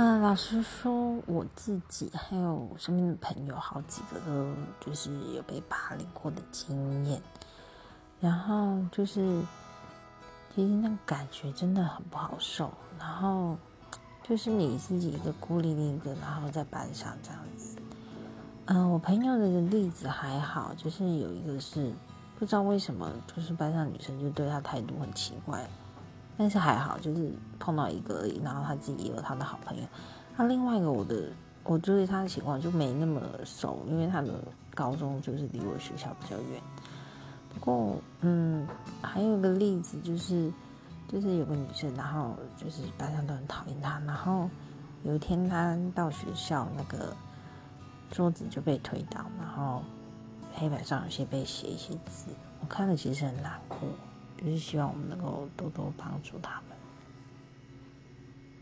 嗯，老实说，我自己还有身边的朋友，好几个都就是有被霸凌过的经验，然后就是其实那个感觉真的很不好受，然后就是你自己一个孤立另一个，然后在班上这样子。嗯，我朋友的例子还好，就是有一个是不知道为什么，就是班上女生就对他态度很奇怪。但是还好，就是碰到一个而已，然后他自己也有他的好朋友。那另外一个，我的我对他的情况就没那么熟，因为他的高中就是离我学校比较远。不过，嗯，还有一个例子就是，就是有个女生，然后就是班上都很讨厌她，然后有一天她到学校，那个桌子就被推倒，然后黑板上有些被写一些字，我看了其实很难过。就是希望我们能够多多帮助他们。